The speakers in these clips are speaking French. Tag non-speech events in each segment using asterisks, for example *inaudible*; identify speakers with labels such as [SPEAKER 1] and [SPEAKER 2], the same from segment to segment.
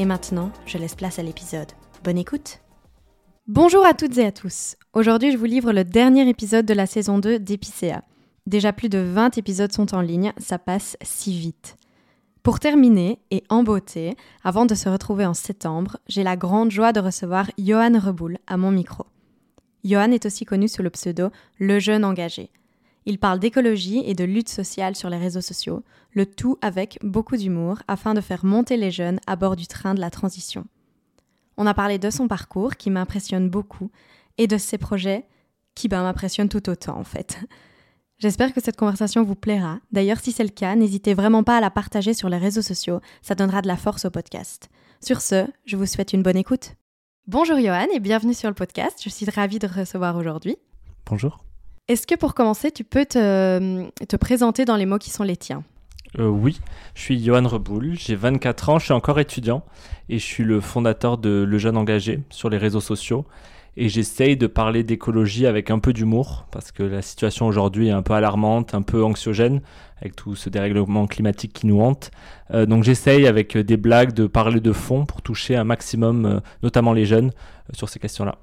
[SPEAKER 1] Et maintenant, je laisse place à l'épisode. Bonne écoute Bonjour à toutes et à tous. Aujourd'hui, je vous livre le dernier épisode de la saison 2 d'Epicéa. Déjà plus de 20 épisodes sont en ligne, ça passe si vite. Pour terminer, et en beauté, avant de se retrouver en septembre, j'ai la grande joie de recevoir Johan Reboul à mon micro. Johan est aussi connu sous le pseudo Le Jeune Engagé. Il parle d'écologie et de lutte sociale sur les réseaux sociaux, le tout avec beaucoup d'humour afin de faire monter les jeunes à bord du train de la transition. On a parlé de son parcours qui m'impressionne beaucoup et de ses projets qui ben, m'impressionnent tout autant en fait. J'espère que cette conversation vous plaira. D'ailleurs, si c'est le cas, n'hésitez vraiment pas à la partager sur les réseaux sociaux, ça donnera de la force au podcast. Sur ce, je vous souhaite une bonne écoute. Bonjour Johan et bienvenue sur le podcast. Je suis ravie de recevoir aujourd'hui.
[SPEAKER 2] Bonjour.
[SPEAKER 1] Est-ce que pour commencer, tu peux te, te, présenter dans les mots qui sont les tiens?
[SPEAKER 2] Euh, Oui, je suis Johan Reboul, j'ai 24 ans, je suis encore étudiant et je suis le fondateur de Le Jeune Engagé sur les réseaux sociaux. Et j'essaye de parler d'écologie avec un peu d'humour parce que la situation aujourd'hui est un peu alarmante, un peu anxiogène avec tout ce dérèglement climatique qui nous hante. Euh, donc j'essaye avec des blagues de parler de fond pour toucher un maximum, euh, notamment les jeunes, sur ces questions-là.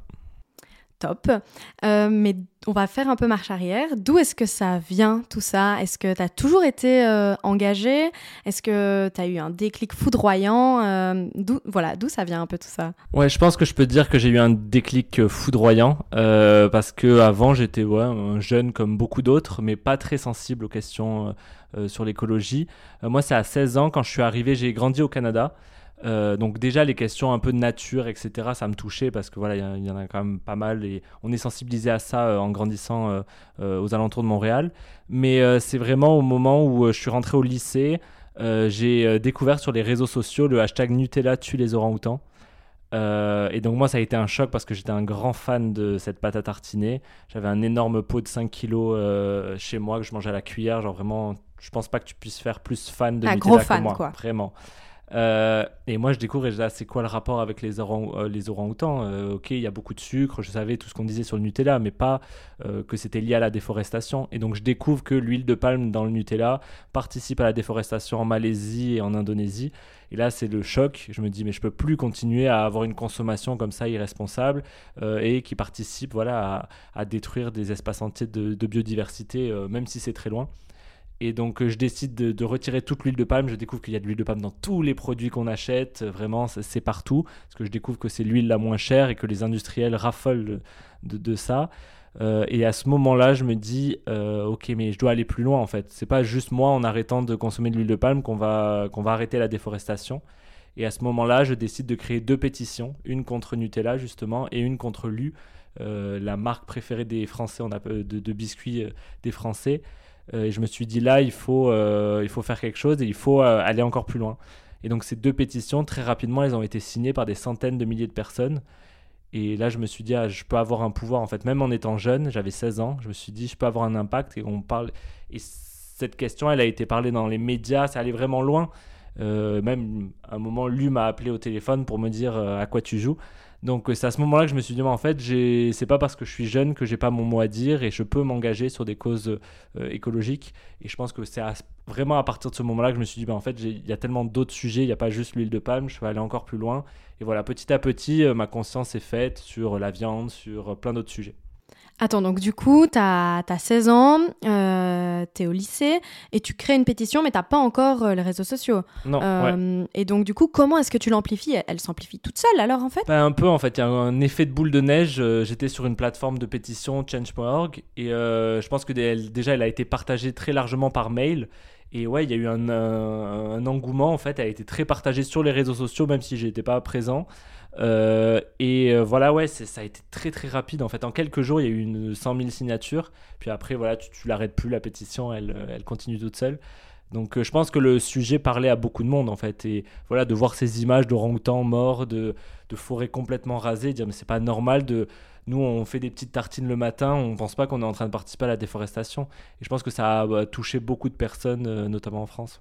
[SPEAKER 1] Euh, mais on va faire un peu marche arrière. D'où est-ce que ça vient tout ça? Est-ce que tu as toujours été euh, engagé? Est-ce que tu as eu un déclic foudroyant? Euh, d'où, Voilà, d'où ça vient un peu tout ça?
[SPEAKER 2] Ouais, je pense que je peux dire que j'ai eu un déclic foudroyant parce que avant j'étais ouais, un jeune comme beaucoup d'autres, mais pas très sensible aux questions sur l'écologie. moi, c'est à 16 ans quand je suis arrivé, j'ai grandi au Canada. Euh, donc déjà les questions un peu de nature, etc. Ça me touchait parce que voilà, il y, en a quand même pas mal et on est sensibilisé à ça euh, en grandissant euh, aux alentours de Montréal. Mais c'est vraiment au moment où je suis rentré au lycée, j'ai découvert sur les réseaux sociaux le hashtag Nutella tue les orang-outans. et donc moi ça a été un choc parce que j'étais un grand fan de cette pâte à tartiner. J'avais un énorme pot de 5 kilos chez moi que je mangeais à la cuillère. Genre vraiment, je pense pas que tu puisses faire plus fan de
[SPEAKER 1] un
[SPEAKER 2] Nutella
[SPEAKER 1] gros fan,
[SPEAKER 2] que moi.
[SPEAKER 1] Quoi.
[SPEAKER 2] Vraiment. Euh, et moi, je découvre, et je dis, ah, c'est quoi le rapport avec les, orang euh, les orang-outans? Euh, Ok, il y a beaucoup de sucre, je savais tout ce qu'on disait sur le Nutella, mais pas que c'était lié à la déforestation. Et donc, je découvre que l'huile de palme dans le Nutella participe à la déforestation en Malaisie et en Indonésie. Et là, c'est le choc. Je me dis, mais je peux plus continuer à avoir une consommation comme ça irresponsable et qui participe voilà, à, détruire des espaces entiers de biodiversité, même si c'est très loin. Et donc, euh, je décide de, retirer toute l'huile de palme. Je découvre qu'il y a de l'huile de palme dans tous les produits qu'on achète. Vraiment, c'est partout. Parce que je découvre que c'est l'huile la moins chère et que les industriels raffolent de, ça. Euh, et à ce moment-là, je me dis, euh, ok, mais je dois aller plus loin en fait. C'est pas juste moi en arrêtant de consommer de l'huile de palme qu'on va, qu'on va arrêter la déforestation. Et à ce moment-là, je décide de créer deux pétitions, une contre Nutella justement et une contre Lu, la marque préférée des Français, de biscuits des Français. Euh, et je me suis dit là, il faut, euh, il faut faire quelque chose et il faut euh, aller encore plus loin. Et donc ces deux pétitions, très rapidement, elles ont été signées par des centaines de milliers de personnes. Et là, je me suis dit, ah, je peux avoir un pouvoir, en fait, même en étant jeune, j'avais 16 ans, je me suis dit, je peux avoir un impact. Et on parle. Et cette question, elle a été parlée dans les médias, ça allait vraiment loin. même à un moment, lui m'a appelé au téléphone pour me dire à quoi tu joues. Donc c'est à ce moment-là que je me suis dit, en fait, c'est pas parce que je suis jeune que j'ai pas mon mot à dire et je peux m'engager sur des causes euh, écologiques. Et je pense que c'est vraiment à partir de ce moment-là que je me suis dit, bah, en fait, il y a tellement d'autres sujets, il n'y a pas juste l'huile de palme, je peux aller encore plus loin. Et voilà, petit à petit, euh, ma conscience est faite sur la viande, sur euh, plein d'autres sujets.
[SPEAKER 1] Attends, donc du coup, tu as, 16 ans, euh, tu es au lycée et tu crées une pétition, mais tu pas encore euh, les réseaux sociaux.
[SPEAKER 2] Non. Euh,
[SPEAKER 1] et donc, du coup, comment est-ce que tu l'amplifies? Elle, s'amplifie toute seule alors, en fait?
[SPEAKER 2] Bah, Un peu, en fait. Il y a un effet de boule de neige. J'étais sur une plateforme de pétition, change.org, et je pense que déjà, elle a été partagée très largement par mail. Et ouais, il y a eu un, un, engouement, en fait. Elle a été très partagée sur les réseaux sociaux, même si j'étais pas présent. Euh, et euh, voilà, ouais, ça a été très très rapide. En fait, en quelques jours, il y a eu une 100 000 signatures. Puis après, voilà, tu, l'arrêtes plus, la pétition, elle, elle continue toute seule. Donc je pense que le sujet parlait à beaucoup de monde en fait. Et voilà, de voir ces images d'orang-outans morts, de, forêts complètement rasées, dire mais c'est pas normal de... Nous on fait des petites tartines le matin, on pense pas qu'on est en train de participer à la déforestation. Et je pense que ça a bah, touché beaucoup de personnes, notamment en France.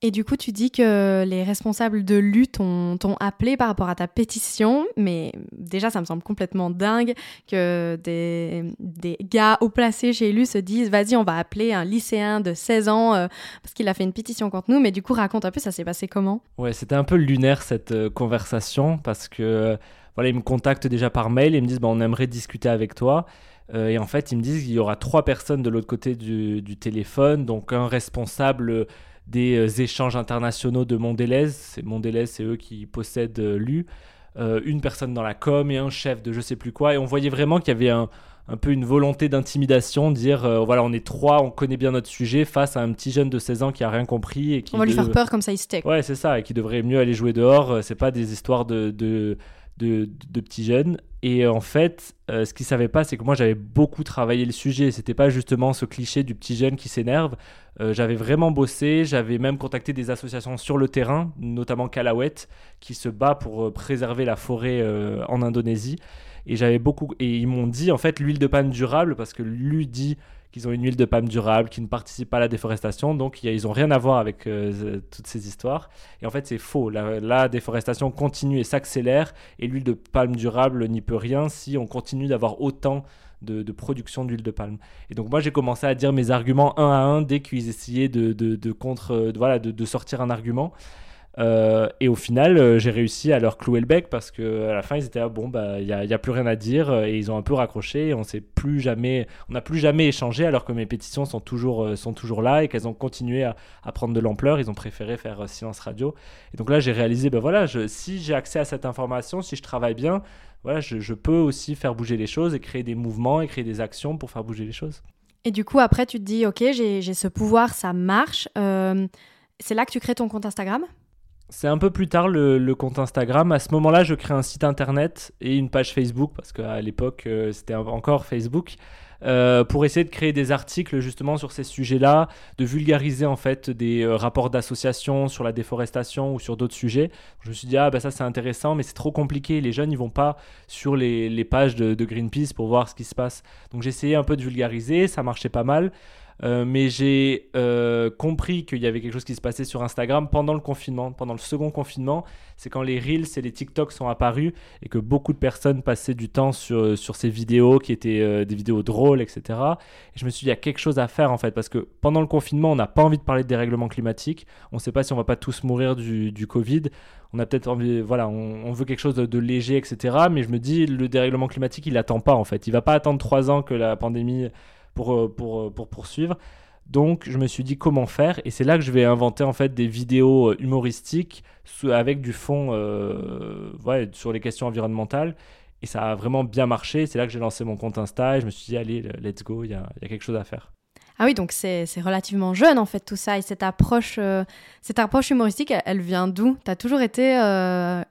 [SPEAKER 1] Et du coup, tu dis que les responsables de lutte t'ont appelé par rapport à ta pétition, mais déjà, ça me semble complètement dingue que des, des gars haut placés chez lui se disent Vas-y, on va appeler un lycéen de 16 ans euh, parce qu'il a fait une pétition contre nous. Mais du coup, raconte un peu, ça s'est passé comment?
[SPEAKER 2] Ouais, c'était un peu lunaire cette euh, conversation parce que euh, voilà, ils me contactent déjà par mail et ils me disent bah, On aimerait discuter avec toi. et en fait, ils me disent qu'il y aura trois personnes de l'autre côté du, téléphone, donc un responsable des euh, échanges internationaux de Mondelez. C'est Mondelez, c'est eux qui possèdent euh, l'U. Euh, une personne dans la com et un chef de je sais plus quoi. Et on voyait vraiment qu'il y avait un, un peu une volonté d'intimidation, dire voilà, on est trois, on connaît bien notre sujet face à un petit jeune de 16 ans qui a rien compris. Et qui
[SPEAKER 1] on va lui faire peur comme ça il se tait.
[SPEAKER 2] Ouais, c'est ça, et qui devrait mieux aller jouer dehors. C'est pas des histoires de, de, de, petits jeunes. Et en fait, euh, ce qu'ils ne savaient pas, c'est que moi j'avais beaucoup travaillé le sujet. C'était pas justement ce cliché du petit jeune qui s'énerve. Euh, j'avais vraiment bossé. J'avais même contacté des associations sur le terrain, notamment Kalawet, qui se bat pour euh, préserver la forêt en Indonésie. Et j'avais beaucoup. Et ils m'ont dit en fait l'huile de palme durable parce que lui dit qu'ils ont une huile de palme durable, qui ne participe pas à la déforestation. Donc ils n'ont rien à voir avec euh, toutes ces histoires. Et en fait, c'est faux. La, déforestation continue et s'accélère. Et l'huile de palme durable n'y peut rien si on continue d'avoir autant de, production d'huile de palme. Et donc moi, j'ai commencé à dire mes arguments un à un dès qu'ils essayaient de, contre, voilà, de, sortir un argument. Euh, et au final, euh, j'ai réussi à leur clouer le bec parce que à la fin, ils étaient bon, bah, il n'y a, plus rien à dire euh, et ils ont un peu raccroché. On s'est plus jamais, on n'a plus jamais échangé alors que mes pétitions sont toujours, sont toujours là et qu'elles ont continué à, prendre de l'ampleur. Ils ont préféré faire silence radio. Et donc là, j'ai réalisé, ben voilà, si j'ai accès à cette information, si je travaille bien, voilà, je, je, peux aussi faire bouger les choses et créer des mouvements et créer des actions pour faire bouger les choses.
[SPEAKER 1] Et du coup, après, tu te dis, ok, j'ai ce pouvoir, ça marche. c'est là que tu crées ton compte Instagram?
[SPEAKER 2] C'est un peu plus tard le, compte Instagram. À ce moment-là, je crée un site internet et une page Facebook parce qu'à l'époque, euh, c'était encore Facebook. Euh, pour essayer de créer des articles justement sur ces sujets-là, de vulgariser en fait des euh, rapports d'association sur la déforestation ou sur d'autres sujets. Je me suis dit ah bah ça c'est intéressant mais c'est trop compliqué, les jeunes ils vont pas sur les, pages de, de, Greenpeace pour voir ce qui se passe. Donc essayé un peu de vulgariser, ça marchait pas mal. Euh, mais j'ai euh, compris qu'il y avait quelque chose qui se passait sur Instagram pendant le confinement, pendant le second confinement. C'est quand les Reels et les TikTok sont apparus et que beaucoup de personnes passaient du temps sur, sur ces vidéos qui étaient euh, des vidéos drôles, etc. Et je me suis dit, il y a quelque chose à faire en fait, parce que pendant le confinement, on n'a pas envie de parler de dérèglement climatique. On ne sait pas si on va pas tous mourir du, du Covid on a peut-être envie, voilà, on, veut quelque chose de, léger, etc. Mais je me dis, le dérèglement climatique, il n'attend pas en fait. Il va pas attendre trois ans que la pandémie pour, euh, pour, euh, pour poursuivre. Donc je me suis dit comment faire et c'est là que je vais inventer en fait des vidéos euh, humoristiques avec du fond ouais, sur les questions environnementales et ça a vraiment bien marché. C'est là que j'ai lancé mon compte Insta et je me suis dit allez let's go, il y a, quelque chose à faire.
[SPEAKER 1] Ah oui, donc c'est relativement jeune en fait tout ça et cette approche, cette approche humoristique, elle, vient d'où? Tu as toujours été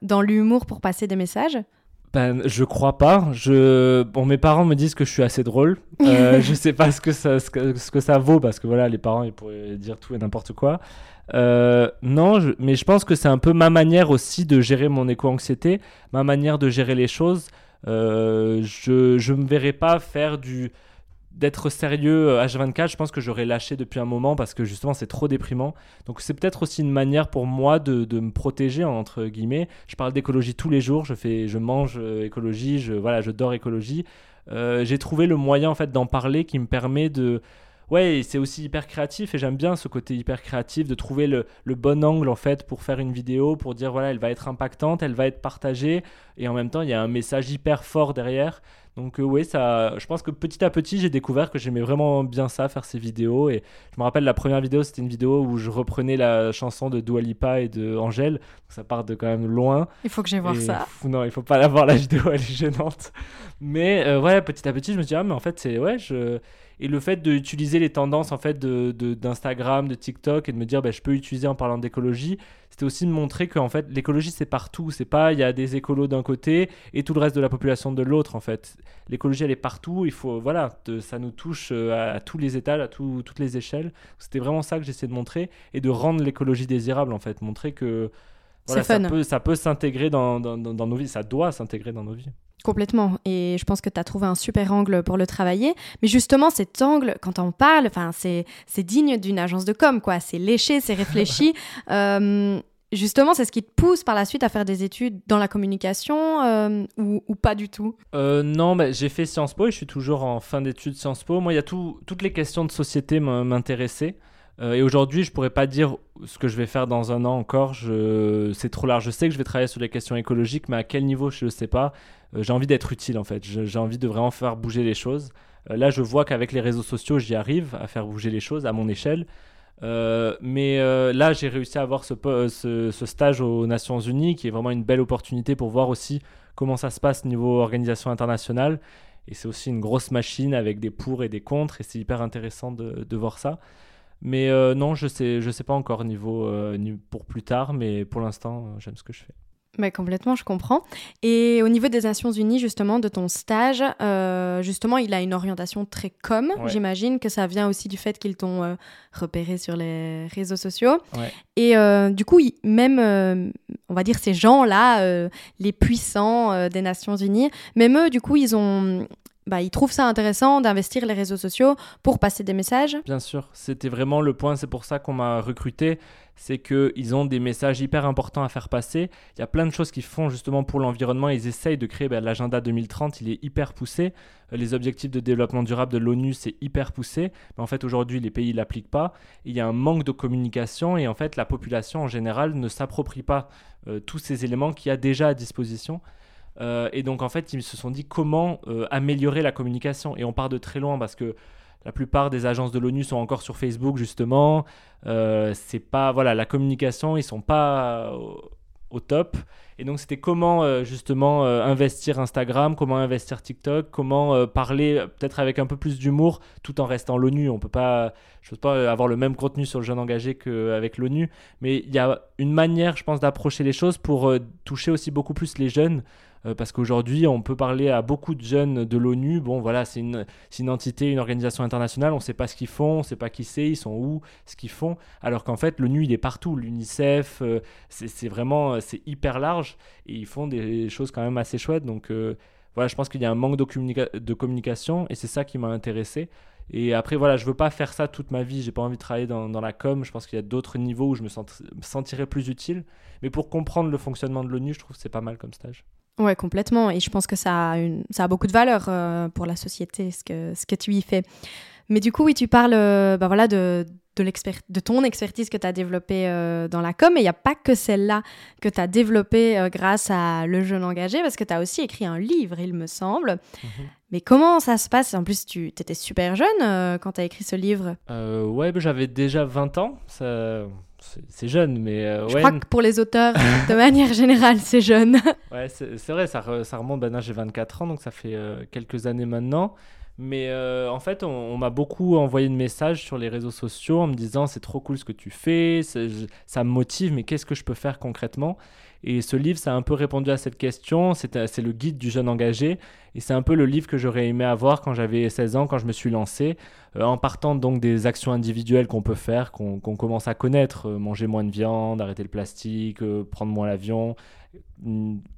[SPEAKER 1] dans l'humour pour passer des messages?
[SPEAKER 2] Ben, je crois pas. Je... Bon, mes parents me disent que je suis assez drôle. Euh, *laughs* je sais pas ce que, ça, ce que, ce, que, ça vaut parce que voilà, les parents ils pourraient dire tout et n'importe quoi. Euh, non, mais je pense que c'est un peu ma manière aussi de gérer mon éco-anxiété, ma manière de gérer les choses. Euh, je ne me verrais pas faire du d'être sérieux H24, euh, je pense que j'aurais lâché depuis un moment parce que justement c'est trop déprimant. Donc c'est peut-être aussi une manière pour moi de, me protéger entre guillemets. Je parle d'écologie tous les jours, je fais, je mange euh, écologie, je voilà, je dors écologie. Euh, j'ai trouvé le moyen en fait d'en parler qui me permet de ouais, c'est aussi hyper créatif et j'aime bien ce côté hyper créatif de trouver le, le, bon angle en fait pour faire une vidéo, pour dire voilà, elle va être impactante, elle va être partagée et en même temps il y a un message hyper fort derrière. Donc euh, oui, ça, je pense que petit à petit, j'ai découvert que j'aimais vraiment bien ça, faire ces vidéos. Et je me rappelle la première vidéo, c'était une vidéo où je reprenais la chanson de Dua Lipa et de Angèle. ça part de quand même loin.
[SPEAKER 1] Il faut que j'aille voir ça.
[SPEAKER 2] non, il faut pas la voir la vidéo, elle est gênante. Mais euh, ouais, petit à petit, je me suis dit ah mais en fait c'est ouais je et le fait d'utiliser les tendances en fait de d'Instagram, de, TikTok et de me dire bah, je peux utiliser en parlant d'écologie, c'était aussi de montrer qu'en fait l'écologie c'est partout. C'est pas il y a des écolos d'un côté et tout le reste de la population de l'autre en fait. L'écologie elle est partout. Il faut voilà, ça nous touche euh, à, tous les étages, à toutes les échelles. C'était vraiment ça que j'essayais de montrer et de rendre l'écologie désirable en fait, montrer que voilà, ça, peut, ça peut s'intégrer dans, dans, dans nos vies, ça doit s'intégrer dans nos vies.
[SPEAKER 1] Complètement. Et je pense que tu as trouvé un super angle pour le travailler. Mais justement, cet angle, quand on parle, c'est digne d'une agence de com, quoi. C'est léché, c'est réfléchi. *laughs* Euh, justement, c'est ce qui te pousse par la suite à faire des études dans la communication euh, ou, pas du tout?
[SPEAKER 2] Euh, Non, j'ai fait Sciences Po et je suis toujours en fin d'études Sciences Po. Moi, il y a tout, toutes les questions de société m'intéressaient. Euh, et aujourd'hui, je pourrais pas dire ce que je vais faire dans un an encore. C'est trop large. Je sais que je vais travailler sur les questions écologiques, mais à quel niveau, je ne sais pas. Euh, j'ai envie d'être utile, en fait. J'ai envie de vraiment faire bouger les choses. Euh, là, je vois qu'avec les réseaux sociaux, j'y arrive à faire bouger les choses à mon échelle. mais là, j'ai réussi à avoir ce, stage aux Nations Unies, qui est vraiment une belle opportunité pour voir aussi comment ça se passe niveau organisation internationale. Et c'est aussi une grosse machine avec des pour et des contre, et c'est hyper intéressant de voir ça. Mais euh, non, je sais, je sais pas encore niveau, euh, pour plus tard, mais pour l'instant, euh, j'aime ce que je fais.
[SPEAKER 1] Mais complètement, je comprends. Et au niveau des Nations Unies, justement, de ton stage, justement, il a une orientation très com. J'imagine que ça vient aussi du fait qu'ils t'ont repéré sur les réseaux sociaux. Et du coup, même, on va dire, ces gens-là, les puissants des Nations Unies, même eux, du coup, ils ont, bah, ils trouvent ça intéressant d'investir les réseaux sociaux pour passer des messages.
[SPEAKER 2] Bien sûr, c'était vraiment le point, c'est pour ça qu'on m'a recruté, c'est qu'ils ont des messages hyper importants à faire passer. Il y a plein de choses qu'ils font justement pour l'environnement, ils essayent de créer bah, l'agenda 2030, il est hyper poussé. Euh, les objectifs de développement durable de l'ONU, c'est hyper poussé, mais en fait aujourd'hui les pays ne l'appliquent pas. Il y a un manque de communication et en fait la population en général ne s'approprie pas euh, tous ces éléments qu'il y a déjà à disposition. Euh, et donc en fait, ils se sont dit comment euh, améliorer la communication. Et on part de très loin parce que la plupart des agences de l'ONU sont encore sur Facebook justement. Euh, c'est pas voilà la communication, ils sont pas au, top. Et donc c'était comment justement investir Instagram, comment investir TikTok, comment parler peut-être avec un peu plus d'humour tout en restant l'ONU. On peut pas, je peux pas avoir le même contenu sur le jeune engagé qu'avec l'ONU, mais il y a une manière, je pense, d'approcher les choses pour toucher aussi beaucoup plus les jeunes. Euh, parce qu'aujourd'hui, on peut parler à beaucoup de jeunes de l'ONU. Bon, voilà, c'est une, entité, une organisation internationale. On ne sait pas ce qu'ils font, on ne sait pas qui c'est, ils sont où, ce qu'ils font. Alors qu'en fait, l'ONU, il est partout. L'UNICEF, euh, c'est vraiment, euh, c'est hyper large et ils font des choses quand même assez chouettes. Donc voilà, je pense qu'il y a un manque de, communication et c'est ça qui m'a intéressé. Et après, voilà, je veux pas faire ça toute ma vie. J'ai pas envie de travailler dans, la com. Je pense qu'il y a d'autres niveaux où je me sentirais plus utile. Mais pour comprendre le fonctionnement de l'ONU, je trouve que c'est pas mal comme stage.
[SPEAKER 1] Ouais, complètement. Et je pense que ça a, une, ça a beaucoup de valeur euh, pour la société, ce que, ce que tu y fais. Mais du coup, oui, tu parles euh, bah voilà, de, de, de ton expertise que tu as développée euh, dans la com. Et il n'y a pas que celle-là que tu as développée grâce à Le Jeune Engagé, parce que tu as aussi écrit un livre, il me semble. Mhm. Mais comment ça se passe? En plus, tu étais super jeune quand tu as écrit ce livre.
[SPEAKER 2] ouais, bah, j'avais déjà 20 ans. Ça c'est jeune, mais
[SPEAKER 1] euh, je crois que pour les auteurs, *laughs* de manière générale, c'est jeune. *laughs*
[SPEAKER 2] ouais, c'est vrai, ça, ça remonte. Ben, j'ai 24 ans, donc ça fait euh, quelques années maintenant. Mais euh, en fait, on, m'a beaucoup envoyé de messages sur les réseaux sociaux en me disant c'est trop cool ce que tu fais, ça me motive, mais qu'est-ce que je peux faire concrètement? Et ce livre, ça a un peu répondu à cette question. C'est le guide du jeune engagé. Et c'est un peu le livre que j'aurais aimé avoir quand j'avais 16 ans, quand je me suis lancé, euh, en partant donc des actions individuelles qu'on peut faire, qu'on commence à connaître, euh, manger moins de viande, arrêter le plastique, prendre moins l'avion,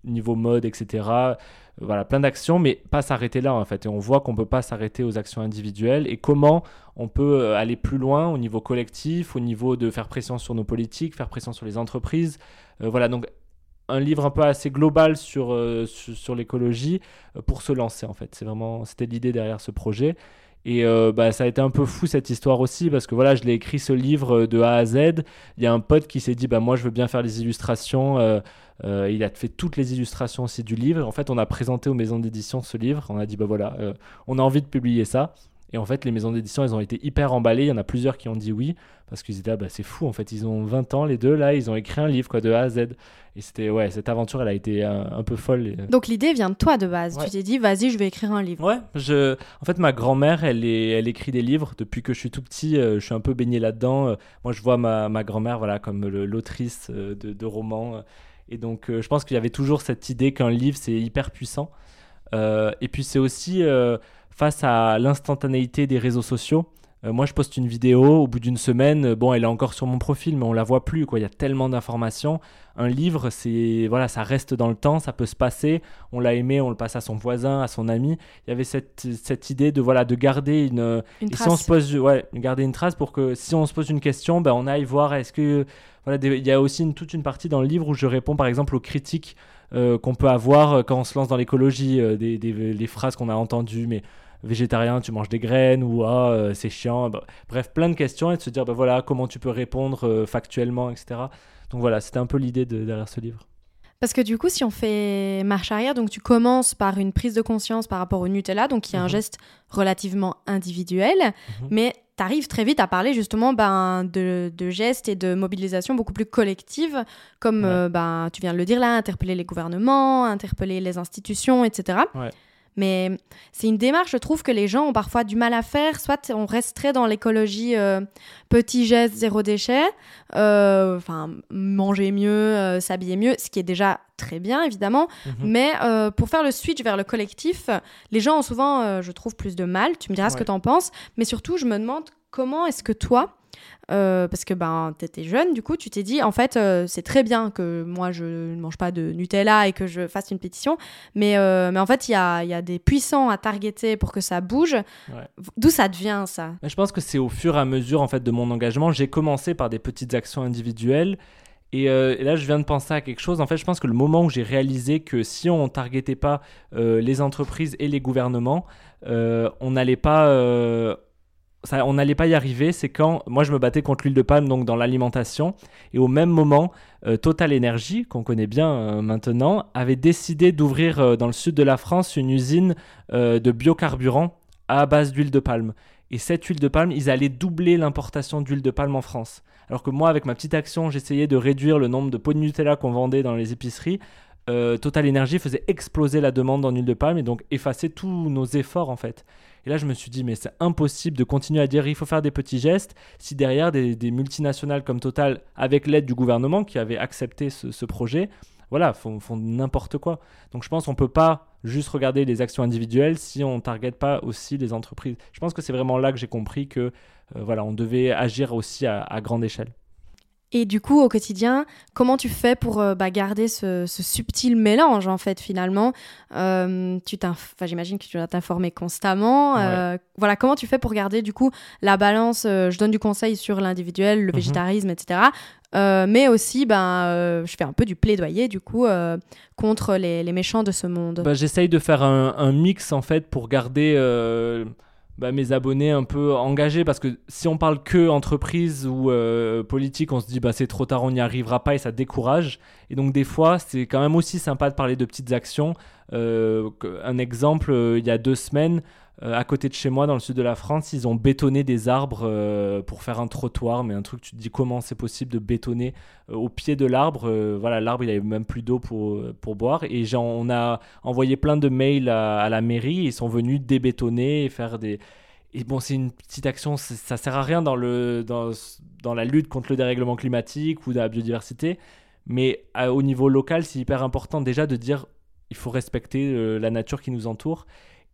[SPEAKER 2] niveau mode, etc voilà, plein d'actions, mais pas s'arrêter là en fait. Et on voit qu'on ne peut pas s'arrêter aux actions individuelles et comment on peut euh, aller plus loin au niveau collectif, au niveau de faire pression sur nos politiques, faire pression sur les entreprises. Euh, voilà, donc un livre un peu assez global sur, euh, sur, l'écologie pour se lancer en fait. C'est vraiment, c'était l'idée derrière ce projet. Et bah, ça a été un peu fou cette histoire aussi parce que voilà, je l'ai écrit ce livre de A à Z. Il y a un pote qui s'est dit bah moi je veux bien faire les illustrations. Euh, il a fait toutes les illustrations aussi du livre. En fait, on a présenté aux maisons d'édition ce livre. On a dit, bah voilà, euh, on a envie de publier ça. Et en fait, les maisons d'édition, elles ont été hyper emballées. Il y en a plusieurs qui ont dit oui, parce qu'ils étaient, ah, bah, c'est fou, en fait, ils ont 20 ans, les deux, là, ils ont écrit un livre, quoi, de A à Z. Et c'était, ouais, cette aventure, elle a été un, peu folle.
[SPEAKER 1] Donc l'idée vient de toi de base. Tu t'es dit, vas-y, je vais écrire un livre.
[SPEAKER 2] Ouais, je... en fait, ma grand-mère, elle, est... elle écrit des livres. Depuis que je suis tout petit, euh, je suis un peu baigné là-dedans. Euh, moi, je vois ma, ma grand-mère, voilà, comme l'autrice euh, de, de, romans. Et donc, je pense qu'il y avait toujours cette idée qu'un livre, c'est hyper puissant. et puis, c'est aussi face à l'instantanéité des réseaux sociaux. Euh, moi, je poste une vidéo, au bout d'une semaine, euh, bon, elle est encore sur mon profil, mais on la voit plus. Quoi. Il y a tellement d'informations. Un livre, c'est voilà, ça reste dans le temps, ça peut se passer. On l'a aimé, on le passe à son voisin, à son ami. Il y avait cette, cette idée de voilà, de garder une,
[SPEAKER 1] une trace.
[SPEAKER 2] Si on se pose, ouais, garder une trace pour que si on se pose une question, ben, on aille voir. Est-ce que voilà, il y a aussi une, toute une partie dans le livre où je réponds par exemple aux critiques euh, qu'on peut avoir quand on se lance dans l'écologie, des, des, les phrases qu'on a entendues, mais végétarien, tu manges des graines ou ah, euh, c'est chiant. Bah, bref, plein de questions et de se dire bah, voilà, comment tu peux répondre euh, factuellement, etc. Donc voilà, c'était un peu l'idée de, derrière ce livre.
[SPEAKER 1] Parce que du coup, si on fait marche arrière, donc tu commences par une prise de conscience par rapport au Nutella, donc qui est un mhm. geste relativement individuel, mhm. mais tu arrives très vite à parler justement ben, de, gestes et de mobilisation beaucoup plus collective, comme euh, ben, tu viens de le dire là, interpeller les gouvernements, interpeller les institutions, etc. Ouais. Mais c'est une démarche, je trouve, que les gens ont parfois du mal à faire. Soit on resterait dans l'écologie euh, petit geste, zéro déchet, euh, enfin, manger mieux, euh, s'habiller mieux, ce qui est déjà très bien, évidemment. Mhm. Mais pour faire le switch vers le collectif, les gens ont souvent, je trouve, plus de mal. Tu me diras ce que tu en penses. Mais surtout, je me demande comment est-ce que toi, euh, parce que ben, tu étais jeune, du coup, tu t'es dit, en fait, euh, c'est très bien que moi, je ne mange pas de Nutella et que je fasse une pétition, mais, euh, mais en fait, il y a, y a, des puissants à targeter pour que ça bouge. D'où ça devient, ça?
[SPEAKER 2] Je pense que c'est au fur et à mesure, en fait, de mon engagement. J'ai commencé par des petites actions individuelles. Et, et, là, je viens de penser à quelque chose. En fait, je pense que le moment où j'ai réalisé que si on ne targetait pas les entreprises et les gouvernements, on n'allait pas on n'allait pas y arriver, c'est quand moi je me battais contre l'huile de palme donc dans l'alimentation et au même moment euh, Total Energy qu'on connaît bien euh, maintenant avait décidé d'ouvrir euh, dans le sud de la France une usine de biocarburant à base d'huile de palme. Et cette huile de palme ils allaient doubler l'importation d'huile de palme en France. Alors que moi avec ma petite action j'essayais de réduire le nombre de pots de Nutella qu'on vendait dans les épiceries Total Energy faisait exploser la demande en huile de palme et donc effacer tous nos efforts en fait et là, je me suis dit, mais c'est impossible de continuer à dire il faut faire des petits gestes si derrière des, multinationales comme Total, avec l'aide du gouvernement qui avait accepté ce, projet, voilà, font, font n'importe quoi. Donc je pense qu'on ne peut pas juste regarder les actions individuelles si on ne target pas aussi les entreprises. Je pense que c'est vraiment là que j'ai compris que euh, voilà, on devait agir aussi à grande échelle.
[SPEAKER 1] Et du coup, au quotidien, comment tu fais pour euh, bah, garder ce, subtil mélange, en fait, finalement euh, tu J'imagine que tu dois t'informer constamment. Euh, voilà, comment tu fais pour garder, du coup, la balance Je donne du conseil sur l'individuel, le mhm. végétarisme, etc. mais aussi, ben, je fais un peu du plaidoyer, du coup, contre les, méchants de ce monde.
[SPEAKER 2] Bah, J'essaye de faire un, un, mix, en fait, pour garder bah, mes abonnés un peu engagés parce que si on parle que entreprise ou euh, politique, on se dit bah c'est trop tard, on n'y arrivera pas et ça décourage. Et donc des fois, c'est quand même aussi sympa de parler de petites actions. Euh, un exemple, euh, il y a deux semaines, euh, à côté de chez moi, dans le sud de la France, ils ont bétonné des arbres euh, pour faire un trottoir, mais un truc, tu te dis comment c'est possible de bétonner euh, au pied de l'arbre? voilà, l'arbre, il avait même plus d'eau pour, pour boire. Et on a envoyé plein de mails à, la mairie. Ils sont venus débétonner et faire des. Et bon, c'est une petite action, ça sert à rien dans, le, dans, dans la lutte contre le dérèglement climatique ou de la biodiversité. Mais au niveau local, c'est hyper important déjà de dire il faut respecter la nature qui nous entoure.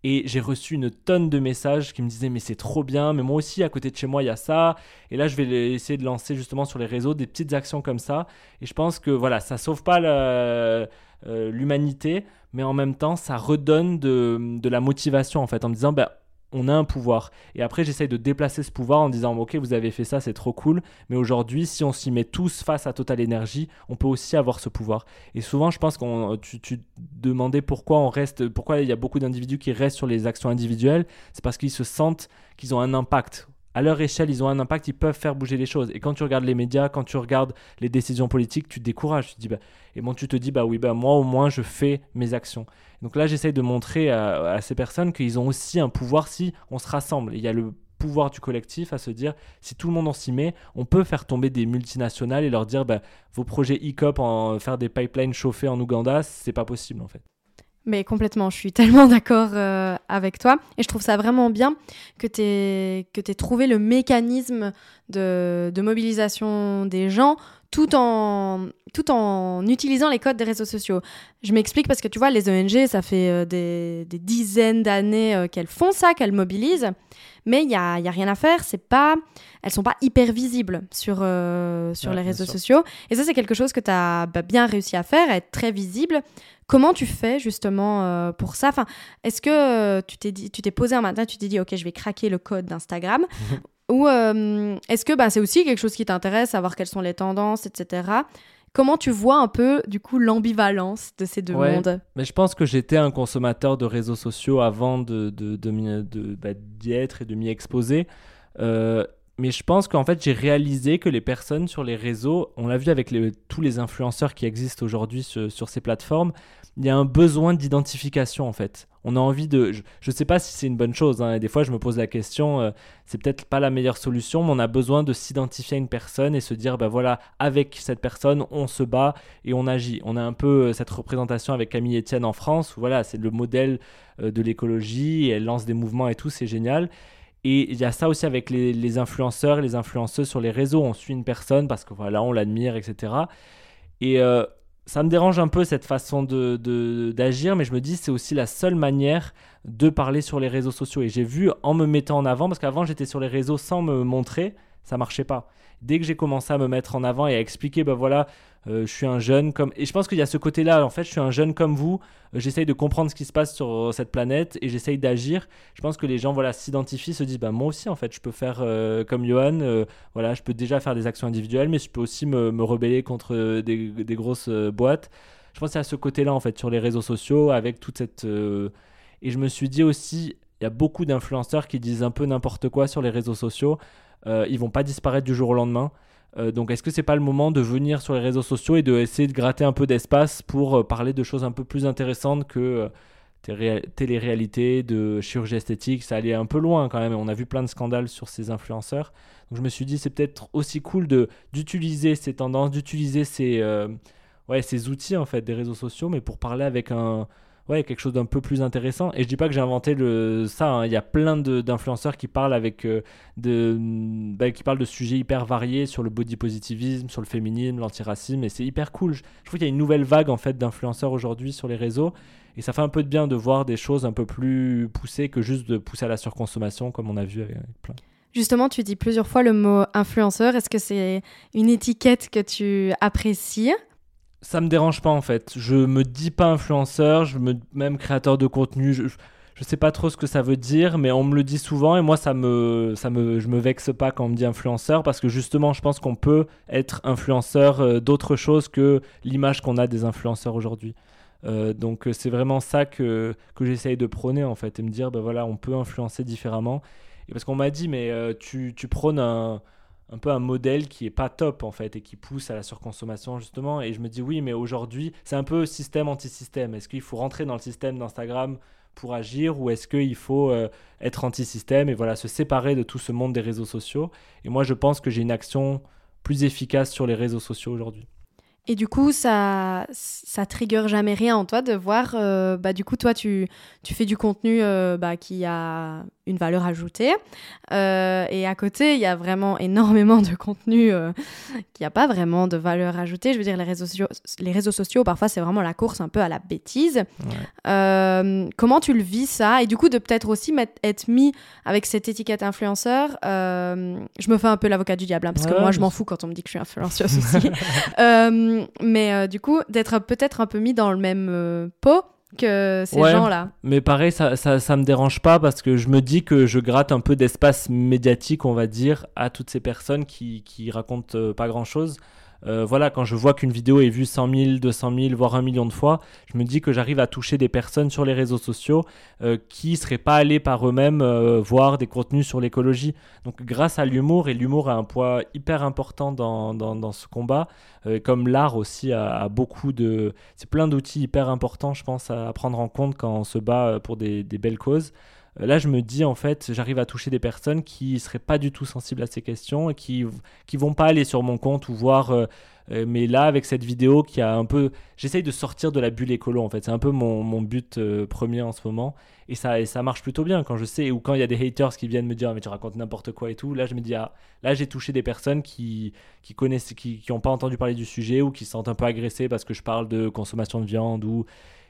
[SPEAKER 2] Et j'ai reçu une tonne de messages qui me disaient mais c'est trop bien, mais moi aussi à côté de chez moi il y a ça. Et là je vais essayer de lancer justement sur les réseaux des petites actions comme ça. Et je pense que voilà, ça sauve pas euh, l'humanité, mais en même temps ça redonne de, de, la motivation en fait en me disant bah on a un pouvoir. Et après, j'essaye de déplacer ce pouvoir en disant, ok, vous avez fait ça, c'est trop cool, mais aujourd'hui, si on s'y met tous face à Total Energy, on peut aussi avoir ce pouvoir. Et souvent, je pense qu'on, tu, tu demandais pourquoi on reste, pourquoi il y a beaucoup d'individus qui restent sur les actions individuelles, c'est parce qu'ils se sentent qu'ils ont un impact à leur échelle, ils ont un impact, ils peuvent faire bouger les choses. Et quand tu regardes les médias, quand tu regardes les décisions politiques, tu te décourages. Tu dis, bah, et bon, tu te dis, bah oui, bah moi au moins je fais mes actions. Donc là, j'essaye de montrer à, ces personnes qu'ils ont aussi un pouvoir si on se rassemble. Il y a le pouvoir du collectif à se dire si tout le monde en s'y met, on peut faire tomber des multinationales et leur dire bah, vos projets e-cop en faire des pipelines chauffés en Ouganda, c'est pas possible en fait.
[SPEAKER 1] Mais complètement, je suis tellement *laughs* d'accord euh, avec toi. Et je trouve ça vraiment bien que tu aies, que trouvé le mécanisme de, de, mobilisation des gens tout en, tout en utilisant les codes des réseaux sociaux. Je m'explique parce que tu vois, les ONG, ça fait euh, des, des, dizaines d'années euh, qu'elles font ça, qu'elles mobilisent. Mais il n'y a, y a, rien à faire. C'est pas, elles sont pas hyper visibles sur, sur les réseaux sociaux. Et ça, c'est quelque chose que tu as bah, bien réussi à faire, à être très visible. Comment tu fais justement euh, pour ça? Enfin, Est-ce que euh, tu t'es dit, tu t'es posé un matin, tu t'es dit ok, je vais craquer le code d'Instagram? *laughs* Ou euh, est-ce que bah, c'est aussi quelque chose qui t'intéresse, savoir quelles sont les tendances, etc. Comment tu vois un peu du coup l'ambivalence de ces deux mondes?
[SPEAKER 2] Mais je pense que j'étais un consommateur de réseaux sociaux avant de, de, de, bah, d'y être et de m'y exposer mais je pense qu'en fait, j'ai réalisé que les personnes sur les réseaux, on l'a vu avec tous les influenceurs qui existent aujourd'hui sur, ces plateformes, il y a un besoin d'identification en fait. On a envie de. Je ne sais pas si c'est une bonne chose. Hein, des fois, je me pose la question, euh, c'est peut-être pas la meilleure solution, mais on a besoin de s'identifier à une personne et se dire, ben voilà, avec cette personne, on se bat et on agit. On a un peu euh, cette représentation avec Camille Etienne en France, où voilà, c'est le modèle euh, de l'écologie, elle lance des mouvements et tout, c'est génial. Et il y a ça aussi avec les, influenceurs et les influenceuses sur les réseaux. On suit une personne parce que voilà, on l'admire, etc. Et euh, ça me dérange un peu cette façon d'agir, de, d'agir, mais je me dis c'est aussi la seule manière de parler sur les réseaux sociaux. Et j'ai vu en me mettant en avant, parce qu'avant j'étais sur les réseaux sans me montrer, ça marchait pas. Dès que j'ai commencé à me mettre en avant et à expliquer, ben voilà, je suis un jeune comme. Et je pense qu'il y a ce côté-là, en fait, je suis un jeune comme vous, euh, j'essaye de comprendre ce qui se passe sur euh, cette planète et j'essaye d'agir. Je pense que les gens voilà, s'identifient, se disent, bah, moi aussi, en fait, je peux faire comme Johan, voilà, je peux déjà faire des actions individuelles, mais je peux aussi me, me rebeller contre des, des grosses boîtes. Je pense a ce côté-là, en fait, sur les réseaux sociaux, avec toute cette. Et je me suis dit aussi, il y a beaucoup d'influenceurs qui disent un peu n'importe quoi sur les réseaux sociaux. Euh, ils vont pas disparaître du jour au lendemain. Euh, donc est-ce que c'est pas le moment de venir sur les réseaux sociaux et de essayer de gratter un peu d'espace pour euh, parler de choses un peu plus intéressantes que télé-réalité, de chirurgie esthétique, ça allait un peu loin quand même. On a vu plein de scandales sur ces influenceurs. Donc je me suis dit c'est peut-être aussi cool de d'utiliser ces tendances, d'utiliser ces ouais ces outils en fait des réseaux sociaux, mais pour parler avec un ouais, quelque chose d'un peu plus intéressant. Et je dis pas que j'ai inventé le, ça, hein. il y a plein d'influenceurs qui parlent avec euh, de, bah, qui parlent de sujets hyper variés sur le body positivisme, sur le féminisme, l'antiracisme, et c'est hyper cool. Je, trouve qu'il y a une nouvelle vague en fait d'influenceurs aujourd'hui sur les réseaux. Et ça fait un peu de bien de voir des choses un peu plus poussées que juste de pousser à la surconsommation, comme on a vu avec plein.
[SPEAKER 1] Justement, tu dis plusieurs fois le mot influenceur. Est-ce que c'est une étiquette que tu apprécies?
[SPEAKER 2] Ça me dérange pas en fait. Je me dis pas influenceur, je me même créateur de contenu. Je, je sais pas trop ce que ça veut dire, mais on me le dit souvent et moi ça me ça me je me vexe pas quand on me dit influenceur parce que justement je pense qu'on peut être influenceur euh, d'autre chose que l'image qu'on a des influenceurs aujourd'hui. Euh, donc euh, c'est vraiment ça que que j'essaye de prôner en fait et me dire ben voilà on peut influencer différemment. Et parce qu'on m'a dit mais tu tu prônes un un peu un modèle qui est pas top en fait et qui pousse à la surconsommation justement. Et je me dis oui mais aujourd'hui c'est un peu système anti-système. Est-ce qu'il faut rentrer dans le système d'Instagram pour agir ou est-ce qu'il faut euh, être anti-système et voilà se séparer de tout ce monde des réseaux sociaux? Et moi je pense que j'ai une action plus efficace sur les réseaux sociaux aujourd'hui.
[SPEAKER 1] Et du coup, ça, ça trigger jamais rien en toi de voir, euh, bah, du coup, toi, tu, fais du contenu euh, bah, qui a une valeur ajoutée. Euh, et à côté, il y a vraiment *laughs* énormément de contenu qui n'a pas vraiment de valeur ajoutée. Je veux dire, les réseaux sociaux, les réseaux sociaux parfois, c'est vraiment la course un peu à la bêtise. comment tu le vis, ça? Et du coup, de peut-être aussi être mis avec cette étiquette influenceur. je me fais un peu l'avocat du diable, hein, parce que moi, je m'en fous quand on me dit que je suis influenceuse aussi. *laughs* mais euh, du coup, d'être peut-être un peu mis dans le même euh, pot que ces gens-là.
[SPEAKER 2] Mais pareil, ça, ça, ça, me dérange pas parce que je me dis que je gratte un peu d'espace médiatique, on va dire, à toutes ces personnes qui, qui racontent euh, pas grand-chose. Euh, voilà, quand je vois qu'une vidéo est vue 100 000, 200 000, voire un million de fois, je me dis que j'arrive à toucher des personnes sur les réseaux sociaux euh, qui ne seraient pas allées par eux-mêmes euh, voir des contenus sur l'écologie. Donc grâce à l'humour, et l'humour a un poids hyper important dans, dans, ce combat, comme l'art aussi a, beaucoup de... C'est plein d'outils hyper importants, je pense, à, prendre en compte quand on se bat pour des belles causes. Là, je me dis, en fait, j'arrive à toucher des personnes qui ne seraient pas du tout sensibles à ces questions et qui ne vont pas aller sur mon compte ou voir. Euh, euh, mais là, avec cette vidéo qui a un peu. J'essaye de sortir de la bulle écolo, en fait. C'est un peu mon, but euh, premier en ce moment. Et ça, ça marche plutôt bien quand je sais, ou quand il y a des haters qui viennent me dire, mais tu racontes n'importe quoi et tout. Là, je me dis, ah, là, j'ai touché des personnes qui, qui connaissent, qui n'ont pas entendu parler du sujet ou qui se sentent un peu agressées parce que je parle de consommation de viande ou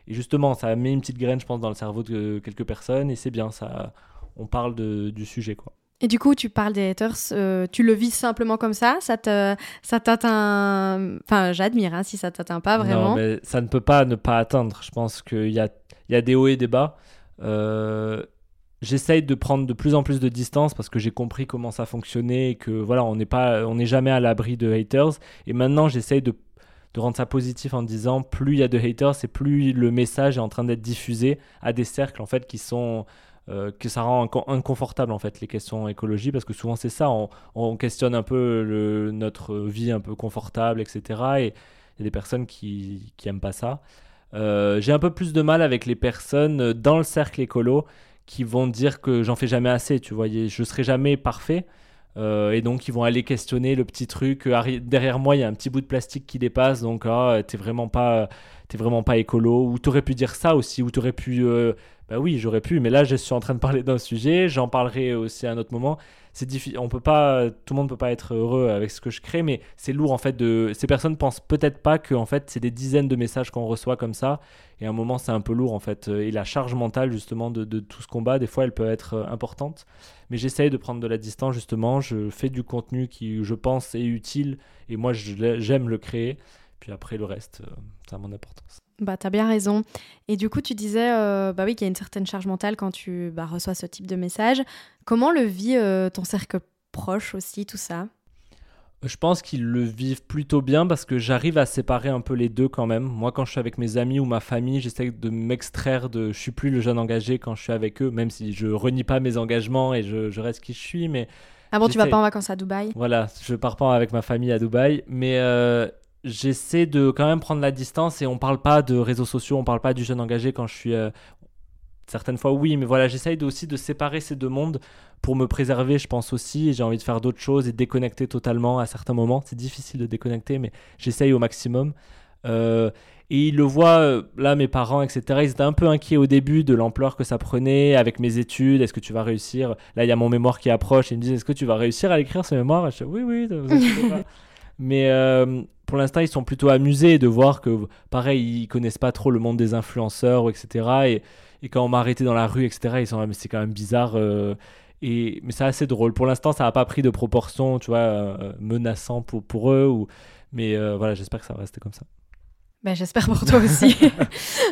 [SPEAKER 2] et justement, ça met une petite graine, je pense, dans le cerveau de quelques personnes et c'est bien, ça, on parle de, du sujet, quoi.
[SPEAKER 1] Et du coup, tu parles des haters, euh, tu le vis simplement comme ça? Ça te, ça t'atteint Enfin, j'admire hein, si ça t'atteint pas vraiment.
[SPEAKER 2] Non, mais ça ne peut pas ne pas atteindre. Je pense qu'il y a, il y a des hauts et des bas. Euh, J'essaye de prendre de plus en plus de distance parce que j'ai compris comment ça fonctionnait et que voilà, on n'est pas, on n'est jamais à l'abri de haters. Et maintenant, j'essaye de de rendre ça positif en disant plus il y a de haters c'est plus le message est en train d'être diffusé à des cercles en fait qui sont euh, que ça rend inconfortable en fait les questions écologie parce que souvent c'est ça on, questionne un peu le, notre vie un peu confortable etc et il y a des personnes qui qui aiment pas ça. Euh, j'ai un peu plus de mal avec les personnes dans le cercle écolo qui vont dire que j'en fais jamais assez tu vois je serai jamais parfait euh, et donc ils vont aller questionner le petit truc. Euh, derrière moi, il y a un petit bout de plastique qui dépasse, donc ah, t'es vraiment pas, t'es vraiment pas écolo. Ou t'aurais pu dire ça aussi, ou t'aurais pu, euh, bah oui, j'aurais pu. Mais là, je suis en train de parler d'un sujet. J'en parlerai aussi à un autre moment c'est difficile. On peut pas, tout le monde peut pas être heureux avec ce que je crée, mais c'est lourd en fait. De ces personnes pensent peut-être pas que en fait c'est des dizaines de messages qu'on reçoit comme ça, et à un moment c'est un peu lourd en fait. Et la charge mentale justement de, tout ce combat, des fois elle peut être euh, importante. Mais j'essaye de prendre de la distance justement. Je fais du contenu qui je pense est utile, et moi j'aime le créer. Puis après le reste, euh, ça a mon importance.
[SPEAKER 1] Bah, t'as bien raison. Et du coup, tu disais euh, bah oui, qu'il y a une certaine charge mentale quand tu bah, reçois ce type de message. Comment le vit euh, ton cercle proche aussi, tout ça?
[SPEAKER 2] Je pense qu'ils le vivent plutôt bien parce que j'arrive à séparer un peu les deux quand même. Moi, quand je suis avec mes amis ou ma famille, j'essaie de m'extraire de. Je suis plus le jeune engagé quand je suis avec eux, même si je renie pas mes engagements et je, reste qui je suis. Mais
[SPEAKER 1] ah bon, tu vas pas en vacances à Dubaï?
[SPEAKER 2] Voilà, je pars pas avec ma famille à Dubaï, mais euh, j'essaie de quand même prendre la distance et on parle pas de réseaux sociaux, on parle pas du jeune engagé quand je suis. Euh, certaines fois, oui, mais voilà, j'essaye aussi de séparer ces deux mondes pour me préserver, je pense aussi. J'ai envie de faire d'autres choses et déconnecter totalement à certains moments. C'est difficile de déconnecter, mais j'essaye au maximum. Euh, et ils le voient, euh, là, mes parents, etc. Ils étaient un peu inquiets au début de l'ampleur que ça prenait avec mes études. Est-ce que tu vas réussir? Là, il y a mon mémoire qui approche. Ils me disent Est-ce que tu vas réussir à l'écrire ce mémoire je dis, Oui, oui, vous pas. *laughs* Mais pour l'instant, ils sont plutôt amusés de voir que, pareil, ils connaissent pas trop le monde des influenceurs, etc. Et, quand on m'a arrêté dans la rue, etc., ils sont mais c'est quand même bizarre. Euh, et, mais c'est assez drôle. Pour l'instant, ça n'a pas pris de proportion, tu vois, euh, menaçant pour, eux. Mais euh, voilà, j'espère que ça va rester comme ça.
[SPEAKER 1] Ben, j'espère pour toi aussi.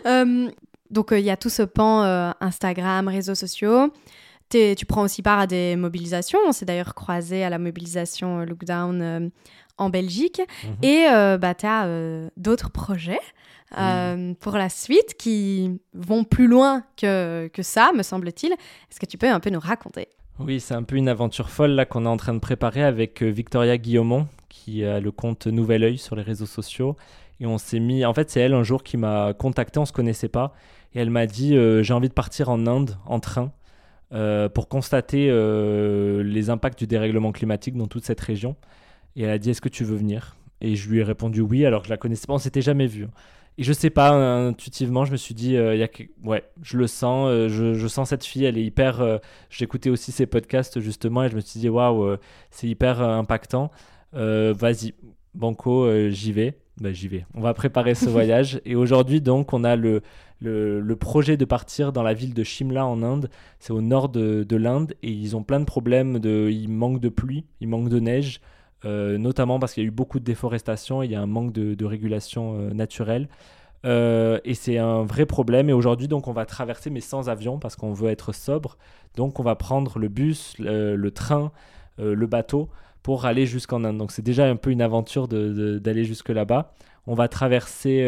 [SPEAKER 1] *laughs* donc, il y a tout ce pan Instagram, réseaux sociaux. Tu prends aussi part à des mobilisations. On s'est d'ailleurs croisé à la mobilisation Lockdown en Belgique. Mhm. Et euh, bah, tu as euh, d'autres projets euh, pour la suite qui vont plus loin que, que ça, me semble-t-il. Est-ce que tu peux un peu nous raconter?
[SPEAKER 2] Oui, c'est un peu une aventure folle là qu'on est en train de préparer avec Victoria Guillaumont, qui a le compte Nouvel Oeil sur les réseaux sociaux. Et on s'est mis. En fait, c'est elle un jour qui m'a contacté, on se connaissait pas. Et elle m'a dit J'ai envie de partir en Inde en train. pour constater les impacts du dérèglement climatique dans toute cette région. Et elle a dit Est-ce que tu veux venir? Et je lui ai répondu oui, alors que je la connaissais pas, on s'était jamais vu. Et je sais pas, intuitivement, je me suis dit, euh, y a ouais, je le sens, euh, je, sens cette fille, elle est hyper. Euh, j'écoutais aussi ses podcasts justement et je me suis dit, waouh, c'est hyper impactant. Vas-y, Banco, j'y vais. Bah, j'y vais. On va préparer ce *laughs* voyage. Et aujourd'hui, donc, on a le, le, projet de partir dans la ville de Shimla en Inde. C'est au nord de, de l'Inde et ils ont plein de problèmes. De, il manque de pluie, il manque de neige. Euh, notamment parce qu'il y a eu beaucoup de déforestation, il y a un manque de, régulation euh, naturelle. Euh, et c'est un vrai problème. Et aujourd'hui, donc, on va traverser, mais sans avion, parce qu'on veut être sobre. Donc, on va prendre le bus, le, train, le bateau pour aller jusqu'en Inde. Donc c'est déjà un peu une aventure d'aller jusque là-bas. On va traverser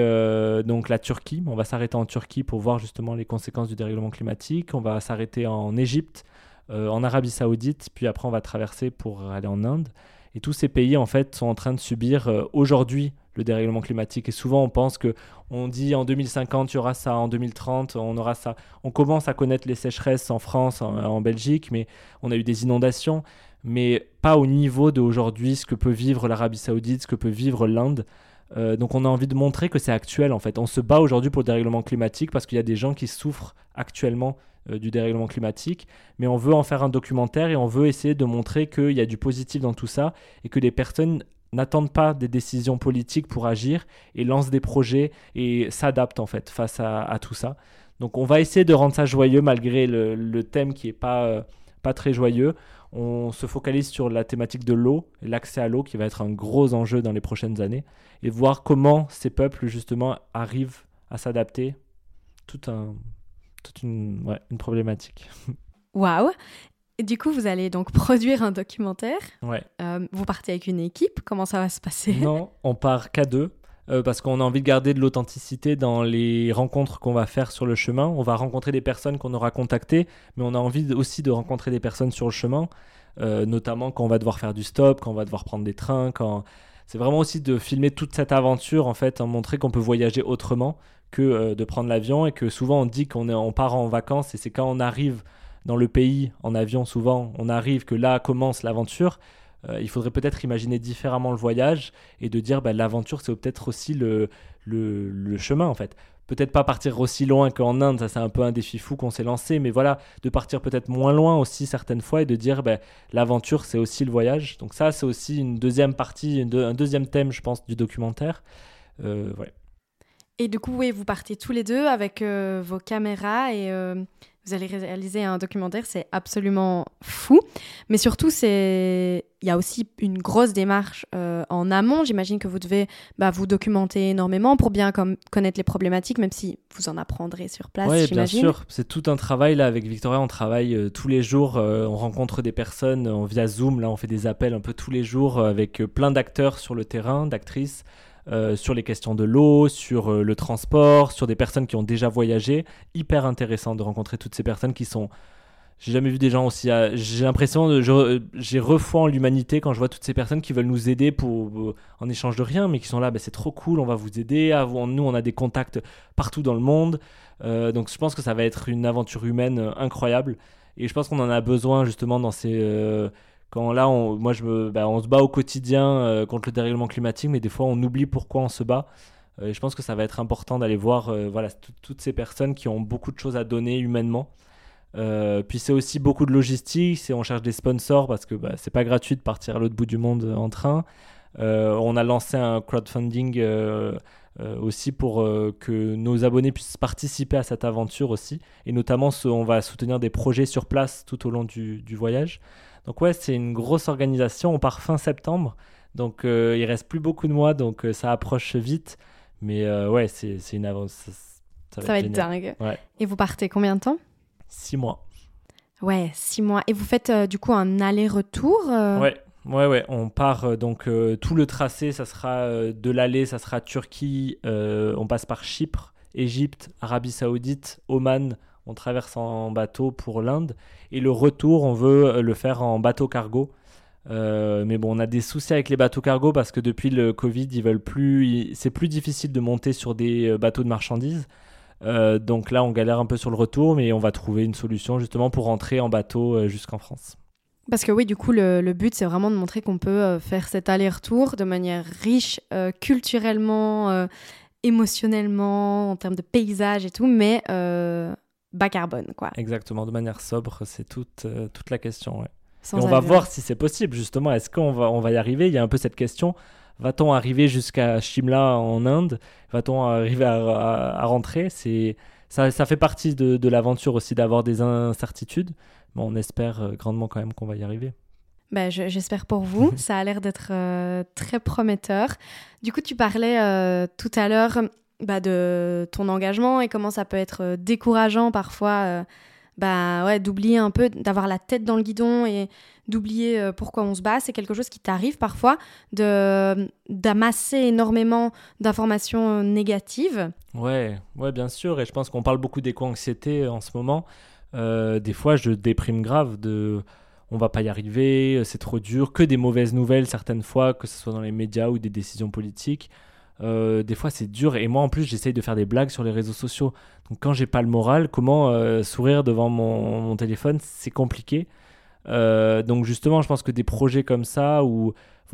[SPEAKER 2] donc la Turquie. On va s'arrêter en Turquie pour voir justement les conséquences du dérèglement climatique. On va s'arrêter en Égypte, en Arabie Saoudite, puis après on va traverser pour aller en Inde. Et tous ces pays en fait sont en train de subir euh, aujourd'hui le dérèglement climatique. Et souvent on pense que on dit en 2050 il y aura ça, en 2030 on aura ça. On commence à connaître les sécheresses en France, en Belgique, mais on a eu des inondations mais pas au niveau d'aujourd'hui, ce que peut vivre l'Arabie Saoudite, ce que peut vivre l'Inde. Euh, donc on a envie de montrer que c'est actuel en fait. On se bat aujourd'hui pour le dérèglement climatique parce qu'il y a des gens qui souffrent actuellement euh, du dérèglement climatique, mais on veut en faire un documentaire et on veut essayer de montrer qu'il y a du positif dans tout ça et que les personnes n'attendent pas des décisions politiques pour agir et lancent des projets et s'adaptent en fait face à, tout ça. Donc on va essayer de rendre ça joyeux malgré le, thème qui est pas, euh, pas très joyeux on se focalise sur la thématique de l'eau, l'accès à l'eau qui va être un gros enjeu dans les prochaines années, et voir comment ces peuples justement arrivent à s'adapter. Tout un, toute une, une problématique. *laughs*
[SPEAKER 1] Waouh Du coup, vous allez donc produire un documentaire.
[SPEAKER 2] Ouais.
[SPEAKER 1] Euh, vous partez avec une équipe. Comment ça va se passer?
[SPEAKER 2] Non, on part qu'à deux. Euh, parce qu'on a envie de garder de l'authenticité dans les rencontres qu'on va faire sur le chemin. On va rencontrer des personnes qu'on aura contactées, mais on a envie aussi de rencontrer des personnes sur le chemin, euh, notamment quand on va devoir faire du stop, quand on va devoir prendre des trains, quand c'est vraiment aussi de filmer toute cette aventure en fait, en montrer qu'on peut voyager autrement que euh, de prendre l'avion et que souvent on dit qu'on on part en vacances et c'est quand on arrive dans le pays en avion souvent, on arrive que là commence l'aventure. Euh, il faudrait peut-être imaginer différemment le voyage et de dire bah, l'aventure, c'est peut-être aussi le, le, chemin en fait. Peut-être pas partir aussi loin qu'en Inde, ça c'est un peu un défi fou qu'on s'est lancé, mais voilà, de partir peut-être moins loin aussi certaines fois et de dire bah, l'aventure c'est aussi le voyage. Donc ça c'est aussi une deuxième partie, un deuxième thème je pense du documentaire. Euh,
[SPEAKER 1] Et du coup, vous partez tous les deux avec euh, vos caméras et vous allez réaliser un documentaire, c'est absolument fou. Mais surtout, c'est il y a aussi une grosse démarche euh, en amont. J'imagine que vous devez bah, vous documenter énormément pour bien comme, connaître les problématiques, même si vous en apprendrez sur place.
[SPEAKER 2] Oui, bien sûr. C'est tout un travail là avec Victoria. On travaille euh, tous les jours. Euh, on rencontre des personnes via Zoom. Là, on fait des appels un peu tous les jours avec plein d'acteurs sur le terrain, d'actrices. Euh, sur les questions de l'eau, sur euh, le transport, sur des personnes qui ont déjà voyagé. Hyper intéressant de rencontrer toutes ces personnes qui sont. J'ai jamais vu des gens aussi. Euh, j'ai l'impression, de... j'ai refoi en l'humanité quand je vois toutes ces personnes qui veulent nous aider pour en échange de rien, mais qui sont là. Bah, c'est trop cool, on va vous aider. Nous, on a des contacts partout dans le monde. donc, je pense que ça va être une aventure humaine incroyable. Et je pense qu'on en a besoin justement dans ces quand là, on, moi, je me, bah, on se bat au quotidien euh, contre le dérèglement climatique, mais des fois, on oublie pourquoi on se bat. Euh, je pense que ça va être important d'aller voir euh, voilà, toutes ces personnes qui ont beaucoup de choses à donner humainement. puis c'est aussi beaucoup de logistique, on cherche des sponsors parce que bah, c'est pas gratuit de partir à l'autre bout du monde en train. on a lancé un crowdfunding aussi pour que nos abonnés puissent participer à cette aventure aussi. Et notamment, on va soutenir des projets sur place tout au long du voyage. Donc ouais, c'est une grosse organisation. On part fin septembre, donc euh, il reste plus beaucoup de mois, donc euh, ça approche vite. Mais euh, ouais, c'est une avance.
[SPEAKER 1] Ça, va, être, dingue. Et vous partez combien de temps?
[SPEAKER 2] Six mois.
[SPEAKER 1] Ouais, six mois. Et vous faites du coup un aller-retour
[SPEAKER 2] Ouais. Ouais, ouais, on part donc tout le tracé, ça sera de l'aller, ça sera Turquie, on passe par Chypre, Égypte, Arabie Saoudite, Oman, on traverse en bateau pour l'Inde. Et le retour, on veut le faire en bateau cargo. Euh, mais bon, on a des soucis avec les bateaux cargo parce que depuis le Covid, ils veulent plus. C'est plus difficile de monter sur des euh, bateaux de marchandises. Euh, donc là, on galère un peu sur le retour, mais on va trouver une solution justement pour rentrer en bateau jusqu'en France.
[SPEAKER 1] Parce que oui, du coup, le, le but, c'est vraiment de montrer qu'on peut faire cet aller-retour de manière riche culturellement, émotionnellement, en termes de paysage et tout, mais bas carbone, quoi.
[SPEAKER 2] Exactement, de manière sobre, c'est toute, euh, toute la question. Ouais. on va voir si c'est possible, justement. Est-ce qu'on va, on va y arriver? Il y a un peu cette question. Va-t-on arriver jusqu'à Shimla en Inde? Va-t-on arriver à, rentrer? C'est ça, ça, fait partie de, de l'aventure aussi d'avoir des incertitudes. Mais on espère euh, grandement quand même qu'on va y arriver.
[SPEAKER 1] Ben, J'espère pour vous. *laughs* ça a l'air d'être euh, très prometteur. Du coup, tu parlais tout à l'heure bah, de ton engagement et comment ça peut être euh, décourageant parfois euh, bah ouais, d'oublier un peu, d'avoir la tête dans le guidon et d'oublier euh, pourquoi on se bat. C'est quelque chose qui t'arrive parfois de d'amasser énormément d'informations négatives.
[SPEAKER 2] Ouais, ouais, bien sûr. Et je pense qu'on parle beaucoup d'éco-anxiété en ce moment. Des fois, je déprime grave de on va pas y arriver, c'est trop dur, que des mauvaises nouvelles certaines fois, que ce soit dans les médias ou des décisions politiques. Euh, des fois c'est dur et moi en plus j'essaye de faire des blagues sur les réseaux sociaux. Donc quand j'ai pas le moral, comment euh, sourire devant mon téléphone, c'est compliqué. Euh, donc justement, je pense que des projets comme ça, ou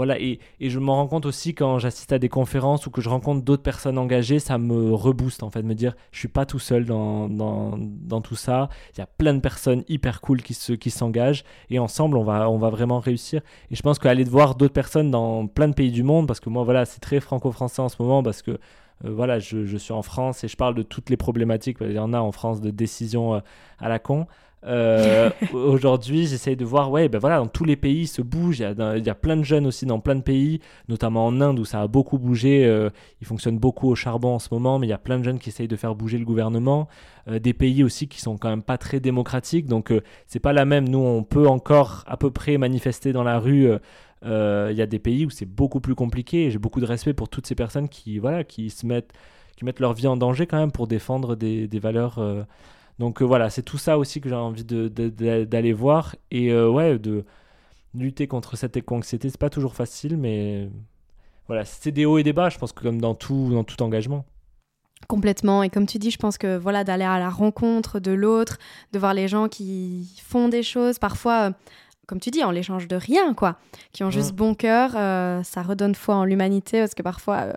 [SPEAKER 2] et, je m'en rends compte aussi quand j'assiste à des conférences ou que je rencontre d'autres personnes engagées, ça me rebooste en fait, me dire je suis pas tout seul dans, tout ça. Il y a plein de personnes hyper cool qui se, qui s'engagent et ensemble on va, on va vraiment réussir. Et je pense qu'aller voir d'autres personnes dans plein de pays du monde, parce que moi voilà, c'est très franco-français en ce moment, parce que euh, voilà, je, suis en France et je parle de toutes les problématiques. Il y en a en France de décisions euh, à la con. Euh, *laughs* aujourd'hui, j'essaye de voir, ouais, ben voilà, dans tous les pays, se bouge. Il y, a, plein de jeunes aussi dans plein de pays, notamment en Inde où ça a beaucoup bougé. Euh, ils fonctionnent beaucoup au charbon en ce moment, mais il y a plein de jeunes qui essayent de faire bouger le gouvernement. Euh, des pays aussi qui sont quand même pas très démocratiques, donc c'est pas la même. Nous, on peut encore à peu près manifester dans la rue. Il y a des pays où c'est beaucoup plus compliqué. J'ai beaucoup de respect pour toutes ces personnes qui, voilà, qui se mettent, qui mettent leur vie en danger quand même pour défendre des valeurs donc euh, voilà, c'est tout ça aussi que j'ai envie d'aller voir. Et euh, ouais, de lutter contre cette éco-anxiété, c'est pas toujours facile, mais voilà, c'est des hauts et des bas, je pense que comme dans tout, dans tout engagement.
[SPEAKER 1] Complètement. Et comme tu dis, je pense que voilà, d'aller à la rencontre de l'autre, de voir les gens qui font des choses, parfois, euh, comme tu dis, en l'échange de rien, quoi, qui ont juste mm. bon cœur, ça redonne foi en l'humanité, parce que parfois,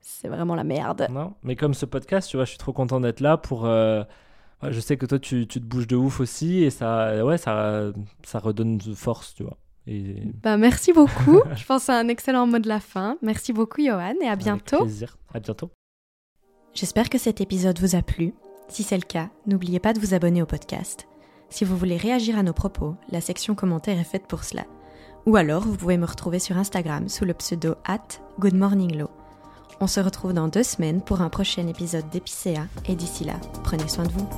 [SPEAKER 1] c'est vraiment la merde.
[SPEAKER 2] Non, mais comme ce podcast, tu vois, je suis trop content d'être là pour je sais que toi, tu, tu, te bouges de ouf aussi et ça, ouais, ça, ça redonne de force, tu vois. Et...
[SPEAKER 1] Bah, merci beaucoup. *laughs* je pense que c'est un excellent mot de la fin. Merci beaucoup, Johan, et à bientôt.
[SPEAKER 2] Avec plaisir. À bientôt.
[SPEAKER 1] J'espère que cet épisode vous a plu. Si c'est le cas, n'oubliez pas de vous abonner au podcast. Si vous voulez réagir à nos propos, la section commentaires est faite pour cela. Ou alors, vous pouvez me retrouver sur Instagram sous le pseudo at goodmorninglow. On se retrouve dans deux semaines pour un prochain épisode d'Épicéa et d'ici là, prenez soin de vous.